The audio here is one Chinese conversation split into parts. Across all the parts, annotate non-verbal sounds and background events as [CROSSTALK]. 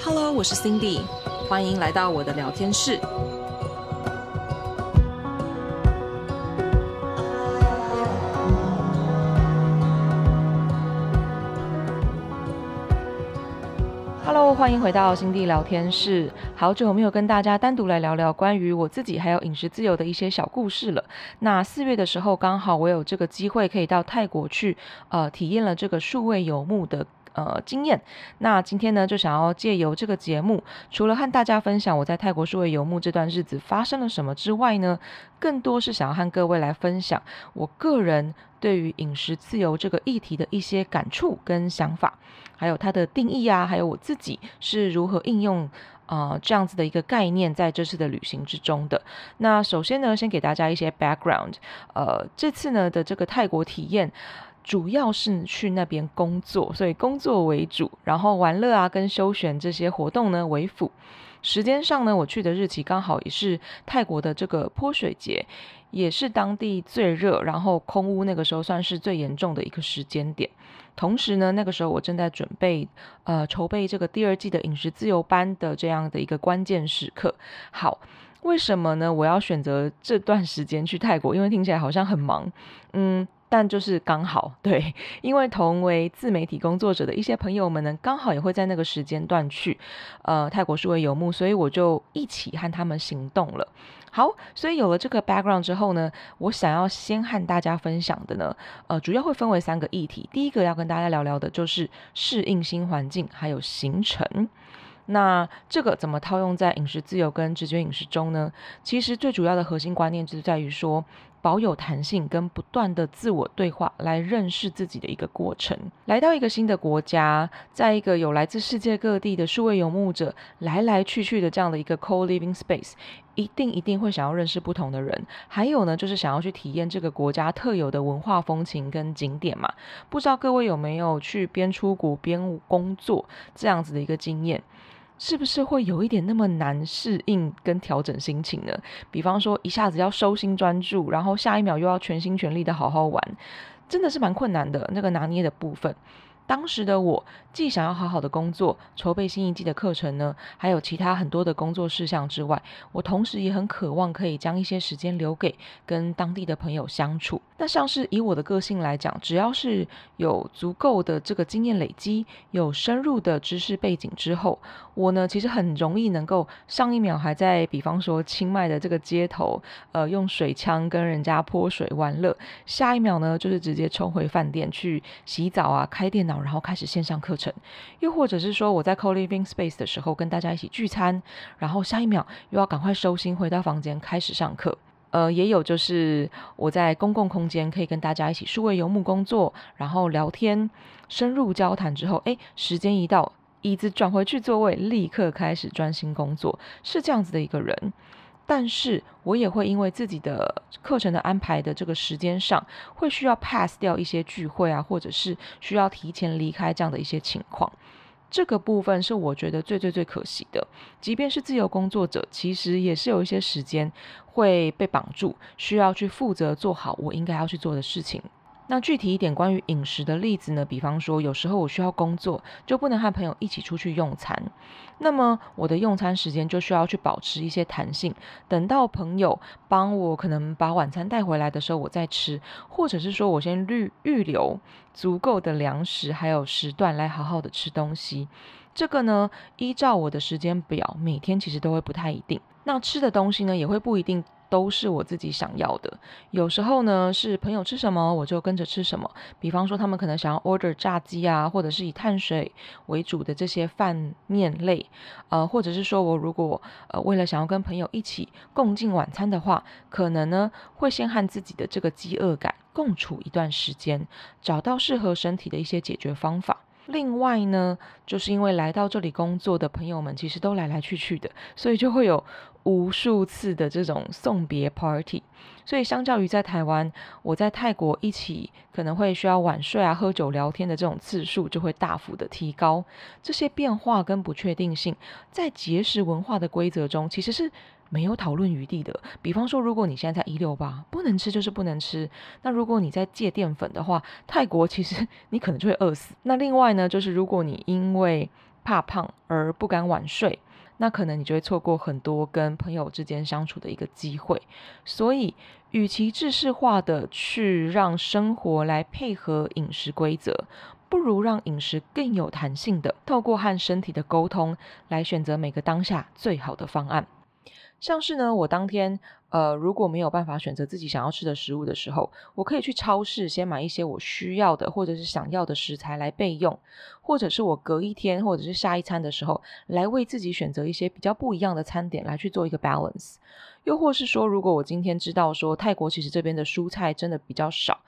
Hello，我是 Cindy，欢迎来到我的聊天室。Hello，欢迎回到 Cindy 聊天室。好久没有跟大家单独来聊聊关于我自己还有饮食自由的一些小故事了。那四月的时候，刚好我有这个机会可以到泰国去，呃，体验了这个数位游牧的。呃，经验。那今天呢，就想要借由这个节目，除了和大家分享我在泰国数位游牧这段日子发生了什么之外呢，更多是想要和各位来分享我个人对于饮食自由这个议题的一些感触跟想法，还有它的定义啊，还有我自己是如何应用啊、呃、这样子的一个概念在这次的旅行之中的。那首先呢，先给大家一些 background，呃，这次呢的这个泰国体验。主要是去那边工作，所以工作为主，然后玩乐啊跟休闲这些活动呢为辅。时间上呢，我去的日期刚好也是泰国的这个泼水节，也是当地最热，然后空屋那个时候算是最严重的一个时间点。同时呢，那个时候我正在准备呃筹备这个第二季的饮食自由班的这样的一个关键时刻。好，为什么呢？我要选择这段时间去泰国？因为听起来好像很忙，嗯。但就是刚好 [LAUGHS] 对，因为同为自媒体工作者的一些朋友们呢，刚好也会在那个时间段去，呃，泰国数位游牧，所以我就一起和他们行动了。好，所以有了这个 background 之后呢，我想要先和大家分享的呢，呃，主要会分为三个议题。第一个要跟大家聊聊的就是适应新环境，还有行程。那这个怎么套用在饮食自由跟直觉饮食中呢？其实最主要的核心观念就是在于说，保有弹性跟不断的自我对话，来认识自己的一个过程。来到一个新的国家，在一个有来自世界各地的数位游牧者来来去去的这样的一个 co-living space，一定一定会想要认识不同的人。还有呢，就是想要去体验这个国家特有的文化风情跟景点嘛。不知道各位有没有去边出国边工作这样子的一个经验？是不是会有一点那么难适应跟调整心情呢？比方说一下子要收心专注，然后下一秒又要全心全力的好好玩，真的是蛮困难的那个拿捏的部分。当时的我既想要好好的工作，筹备新一季的课程呢，还有其他很多的工作事项之外，我同时也很渴望可以将一些时间留给跟当地的朋友相处。那像是以我的个性来讲，只要是有足够的这个经验累积，有深入的知识背景之后，我呢其实很容易能够上一秒还在比方说清迈的这个街头，呃，用水枪跟人家泼水玩乐，下一秒呢就是直接冲回饭店去洗澡啊，开电脑。然后开始线上课程，又或者是说我在 co-living space 的时候跟大家一起聚餐，然后下一秒又要赶快收心回到房间开始上课。呃，也有就是我在公共空间可以跟大家一起数位游牧工作，然后聊天深入交谈之后，哎，时间一到，椅子转回去座位，立刻开始专心工作，是这样子的一个人。但是我也会因为自己的课程的安排的这个时间上，会需要 pass 掉一些聚会啊，或者是需要提前离开这样的一些情况。这个部分是我觉得最最最可惜的。即便是自由工作者，其实也是有一些时间会被绑住，需要去负责做好我应该要去做的事情。那具体一点关于饮食的例子呢？比方说，有时候我需要工作，就不能和朋友一起出去用餐，那么我的用餐时间就需要去保持一些弹性，等到朋友帮我可能把晚餐带回来的时候，我再吃，或者是说我先预预留足够的粮食还有时段来好好的吃东西。这个呢，依照我的时间表，每天其实都会不太一定。那吃的东西呢，也会不一定。都是我自己想要的。有时候呢，是朋友吃什么，我就跟着吃什么。比方说，他们可能想要 order 炸鸡啊，或者是以碳水为主的这些饭面类，呃，或者是说我如果呃为了想要跟朋友一起共进晚餐的话，可能呢会先和自己的这个饥饿感共处一段时间，找到适合身体的一些解决方法。另外呢，就是因为来到这里工作的朋友们其实都来来去去的，所以就会有无数次的这种送别 party。所以相较于在台湾，我在泰国一起可能会需要晚睡啊、喝酒聊天的这种次数就会大幅的提高。这些变化跟不确定性，在节食文化的规则中其实是没有讨论余地的。比方说，如果你现在在一六八，不能吃就是不能吃。那如果你在戒淀粉的话，泰国其实你可能就会饿死。那另外呢，就是如果你因为怕胖而不敢晚睡，那可能你就会错过很多跟朋友之间相处的一个机会。所以，与其制式化的去让生活来配合饮食规则，不如让饮食更有弹性的，透过和身体的沟通来选择每个当下最好的方案。像是呢，我当天呃如果没有办法选择自己想要吃的食物的时候，我可以去超市先买一些我需要的或者是想要的食材来备用，或者是我隔一天或者是下一餐的时候，来为自己选择一些比较不一样的餐点来去做一个 balance。又或是说，如果我今天知道说泰国其实这边的蔬菜真的比较少，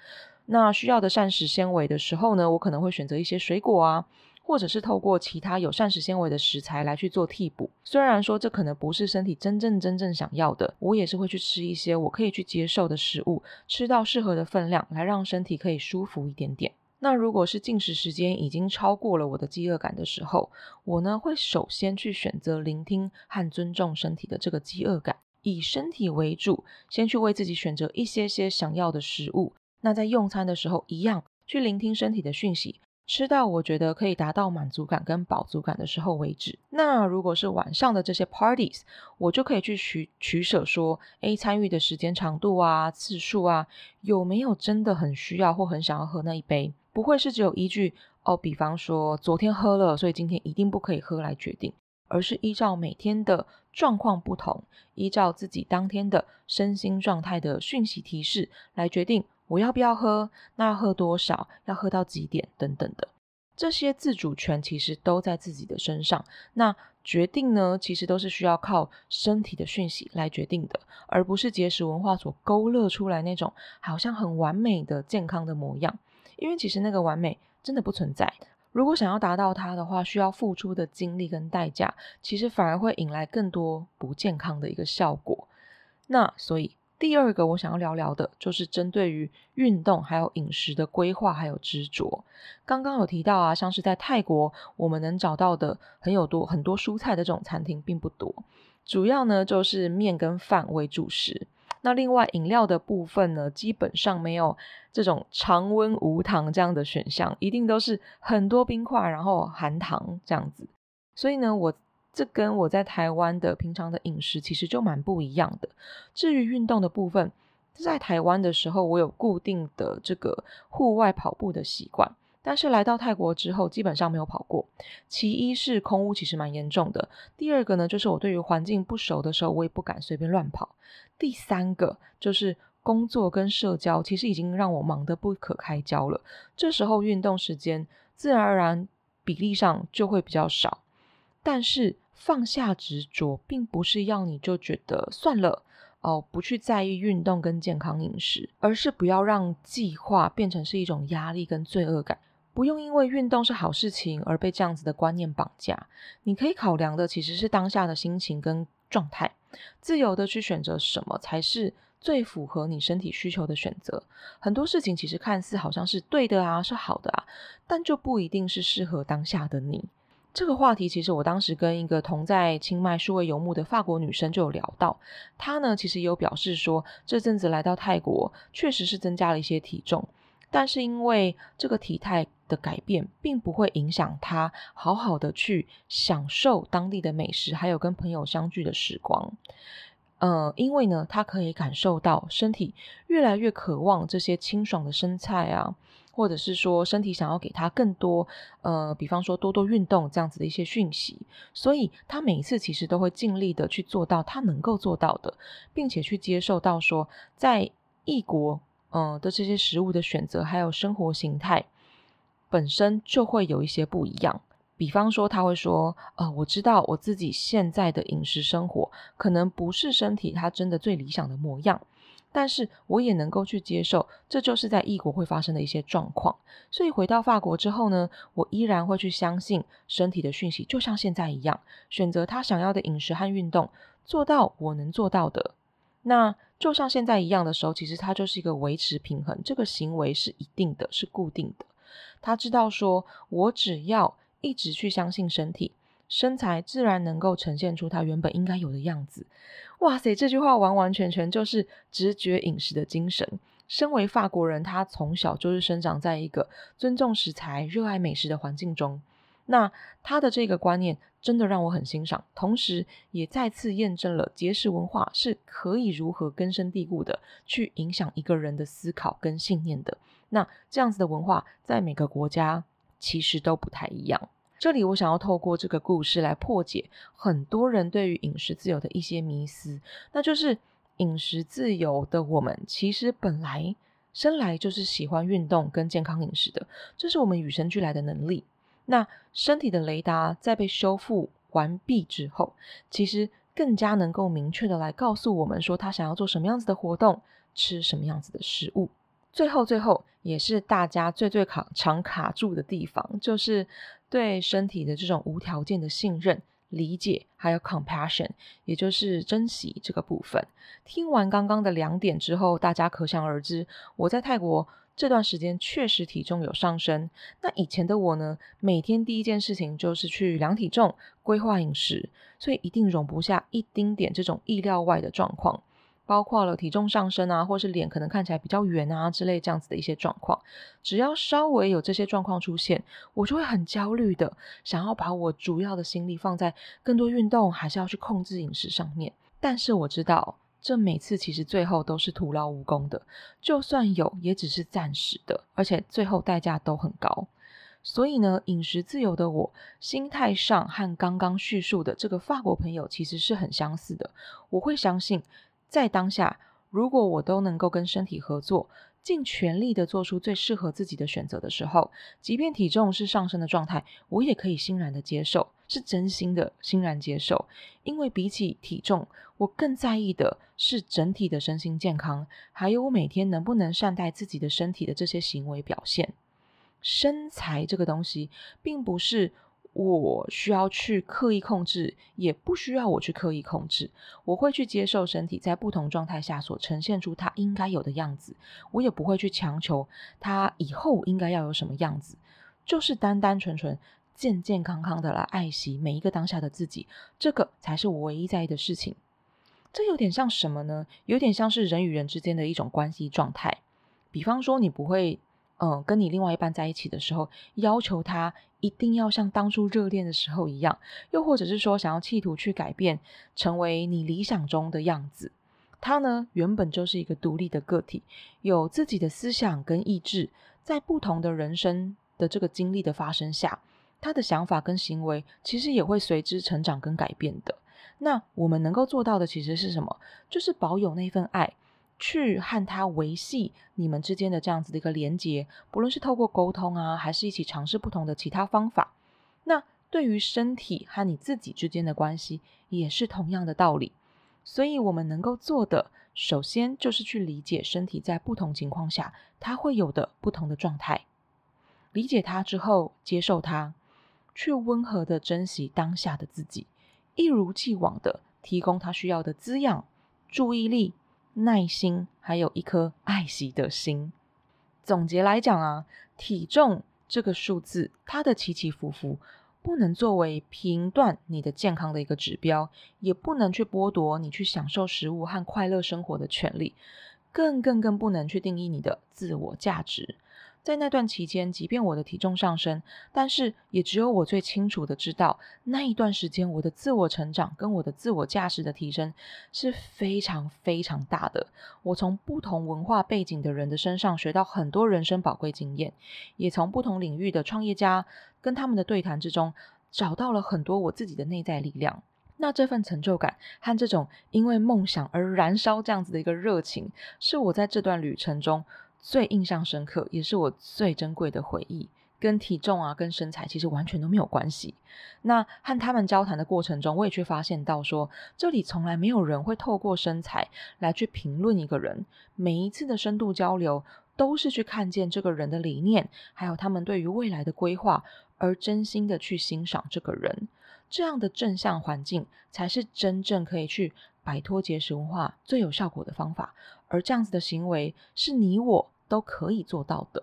那需要的膳食纤维的时候呢，我可能会选择一些水果啊。或者是透过其他有膳食纤维的食材来去做替补，虽然说这可能不是身体真正真正想要的，我也是会去吃一些我可以去接受的食物，吃到适合的分量，来让身体可以舒服一点点。那如果是进食时间已经超过了我的饥饿感的时候，我呢会首先去选择聆听和尊重身体的这个饥饿感，以身体为主，先去为自己选择一些些想要的食物。那在用餐的时候，一样去聆听身体的讯息。吃到我觉得可以达到满足感跟饱足感的时候为止。那如果是晚上的这些 parties，我就可以去取取舍说，诶，参与的时间长度啊、次数啊，有没有真的很需要或很想要喝那一杯？不会是只有依据哦，比方说昨天喝了，所以今天一定不可以喝来决定，而是依照每天的状况不同，依照自己当天的身心状态的讯息提示来决定。我要不要喝？那喝多少？要喝到几点？等等的，这些自主权其实都在自己的身上。那决定呢，其实都是需要靠身体的讯息来决定的，而不是节食文化所勾勒出来那种好像很完美的健康的模样。因为其实那个完美真的不存在。如果想要达到它的话，需要付出的精力跟代价，其实反而会引来更多不健康的一个效果。那所以。第二个我想要聊聊的，就是针对于运动还有饮食的规划还有执着。刚刚有提到啊，像是在泰国，我们能找到的很有多很多蔬菜的这种餐厅并不多，主要呢就是面跟饭为主食。那另外饮料的部分呢，基本上没有这种常温无糖这样的选项，一定都是很多冰块，然后含糖这样子。所以呢，我。这跟我在台湾的平常的饮食其实就蛮不一样的。至于运动的部分，在台湾的时候，我有固定的这个户外跑步的习惯，但是来到泰国之后，基本上没有跑过。其一是空污其实蛮严重的，第二个呢，就是我对于环境不熟的时候，我也不敢随便乱跑。第三个就是工作跟社交，其实已经让我忙得不可开交了。这时候运动时间自然而然比例上就会比较少。但是放下执着，并不是要你就觉得算了哦，不去在意运动跟健康饮食，而是不要让计划变成是一种压力跟罪恶感。不用因为运动是好事情而被这样子的观念绑架。你可以考量的其实是当下的心情跟状态，自由的去选择什么才是最符合你身体需求的选择。很多事情其实看似好像是对的啊，是好的啊，但就不一定是适合当下的你。这个话题其实我当时跟一个同在清迈数位游牧的法国女生就有聊到，她呢其实也有表示说，这阵子来到泰国确实是增加了一些体重，但是因为这个体态的改变，并不会影响她好好的去享受当地的美食，还有跟朋友相聚的时光。呃，因为呢，他可以感受到身体越来越渴望这些清爽的生菜啊。或者是说身体想要给他更多，呃，比方说多多运动这样子的一些讯息，所以他每一次其实都会尽力的去做到他能够做到的，并且去接受到说在异国，嗯、呃、的这些食物的选择还有生活形态本身就会有一些不一样。比方说他会说，呃，我知道我自己现在的饮食生活可能不是身体他真的最理想的模样。但是我也能够去接受，这就是在异国会发生的一些状况。所以回到法国之后呢，我依然会去相信身体的讯息，就像现在一样，选择他想要的饮食和运动，做到我能做到的。那就像现在一样的时候，其实它就是一个维持平衡，这个行为是一定的，是固定的。他知道说，我只要一直去相信身体。身材自然能够呈现出它原本应该有的样子。哇塞，这句话完完全全就是直觉饮食的精神。身为法国人，他从小就是生长在一个尊重食材、热爱美食的环境中。那他的这个观念真的让我很欣赏，同时也再次验证了节食文化是可以如何根深蒂固的去影响一个人的思考跟信念的。那这样子的文化在每个国家其实都不太一样。这里我想要透过这个故事来破解很多人对于饮食自由的一些迷思，那就是饮食自由的我们其实本来生来就是喜欢运动跟健康饮食的，这是我们与生俱来的能力。那身体的雷达在被修复完毕之后，其实更加能够明确的来告诉我们说，他想要做什么样子的活动，吃什么样子的食物。最后，最后也是大家最最卡常卡住的地方，就是对身体的这种无条件的信任、理解，还有 compassion，也就是珍惜这个部分。听完刚刚的两点之后，大家可想而知，我在泰国。这段时间确实体重有上升。那以前的我呢，每天第一件事情就是去量体重、规划饮食，所以一定容不下一丁点这种意料外的状况，包括了体重上升啊，或是脸可能看起来比较圆啊之类这样子的一些状况。只要稍微有这些状况出现，我就会很焦虑的，想要把我主要的心力放在更多运动，还是要去控制饮食上面。但是我知道。这每次其实最后都是徒劳无功的，就算有，也只是暂时的，而且最后代价都很高。所以呢，饮食自由的我，心态上和刚刚叙述的这个法国朋友其实是很相似的。我会相信，在当下，如果我都能够跟身体合作，尽全力的做出最适合自己的选择的时候，即便体重是上升的状态，我也可以欣然的接受。是真心的欣然接受，因为比起体重，我更在意的是整体的身心健康，还有我每天能不能善待自己的身体的这些行为表现。身材这个东西，并不是我需要去刻意控制，也不需要我去刻意控制。我会去接受身体在不同状态下所呈现出它应该有的样子，我也不会去强求它以后应该要有什么样子，就是单单纯纯。健健康康的来爱惜每一个当下的自己，这个才是我唯一在意的事情。这有点像什么呢？有点像是人与人之间的一种关系状态。比方说，你不会，嗯、跟你另外一半在一起的时候，要求他一定要像当初热恋的时候一样，又或者是说，想要企图去改变，成为你理想中的样子。他呢，原本就是一个独立的个体，有自己的思想跟意志，在不同的人生的这个经历的发生下。他的想法跟行为其实也会随之成长跟改变的。那我们能够做到的其实是什么？就是保有那份爱，去和他维系你们之间的这样子的一个连接，不论是透过沟通啊，还是一起尝试不同的其他方法。那对于身体和你自己之间的关系也是同样的道理。所以我们能够做的，首先就是去理解身体在不同情况下它会有的不同的状态，理解它之后，接受它。去温和的珍惜当下的自己，一如既往的提供他需要的滋养、注意力、耐心，还有一颗爱惜的心。总结来讲啊，体重这个数字，它的起起伏伏，不能作为评断你的健康的一个指标，也不能去剥夺你去享受食物和快乐生活的权利，更更更不能去定义你的自我价值。在那段期间，即便我的体重上升，但是也只有我最清楚的知道，那一段时间我的自我成长跟我的自我价值的提升是非常非常大的。我从不同文化背景的人的身上学到很多人生宝贵经验，也从不同领域的创业家跟他们的对谈之中，找到了很多我自己的内在力量。那这份成就感和这种因为梦想而燃烧这样子的一个热情，是我在这段旅程中。最印象深刻，也是我最珍贵的回忆，跟体重啊，跟身材其实完全都没有关系。那和他们交谈的过程中，我也却发现到说，这里从来没有人会透过身材来去评论一个人。每一次的深度交流，都是去看见这个人的理念，还有他们对于未来的规划，而真心的去欣赏这个人。这样的正向环境，才是真正可以去摆脱节食文化最有效果的方法。而这样子的行为，是你我都可以做到的。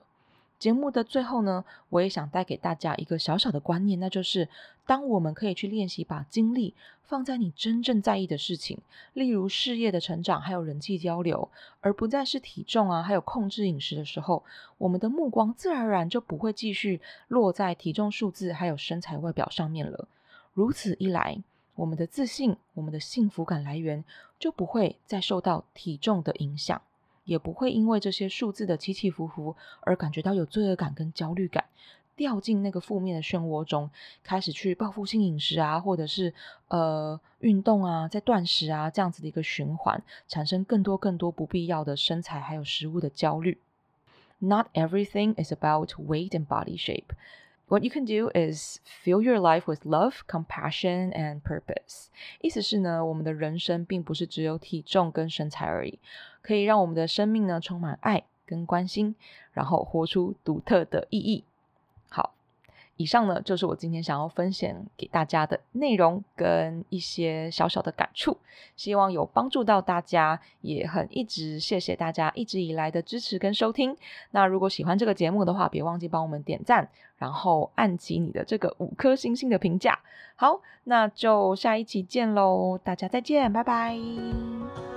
节目的最后呢，我也想带给大家一个小小的观念，那就是当我们可以去练习把精力放在你真正在意的事情，例如事业的成长，还有人际交流，而不再是体重啊，还有控制饮食的时候，我们的目光自然而然就不会继续落在体重数字还有身材外表上面了。如此一来，我们的自信、我们的幸福感来源就不会再受到体重的影响。也不会因为这些数字的起起伏伏而感觉到有罪恶感跟焦虑感，掉进那个负面的漩涡中，开始去报复性饮食啊，或者是呃运动啊，在断食啊这样子的一个循环，产生更多更多不必要的身材还有食物的焦虑。Not everything is about weight and body shape. What you can do is fill your life with love, compassion, and purpose. 意思是呢，我们的人生并不是只有体重跟身材而已，可以让我们的生命呢充满爱跟关心，然后活出独特的意义。以上呢，就是我今天想要分享给大家的内容跟一些小小的感触，希望有帮助到大家，也很一直谢谢大家一直以来的支持跟收听。那如果喜欢这个节目的话，别忘记帮我们点赞，然后按起你的这个五颗星星的评价。好，那就下一期见喽，大家再见，拜拜。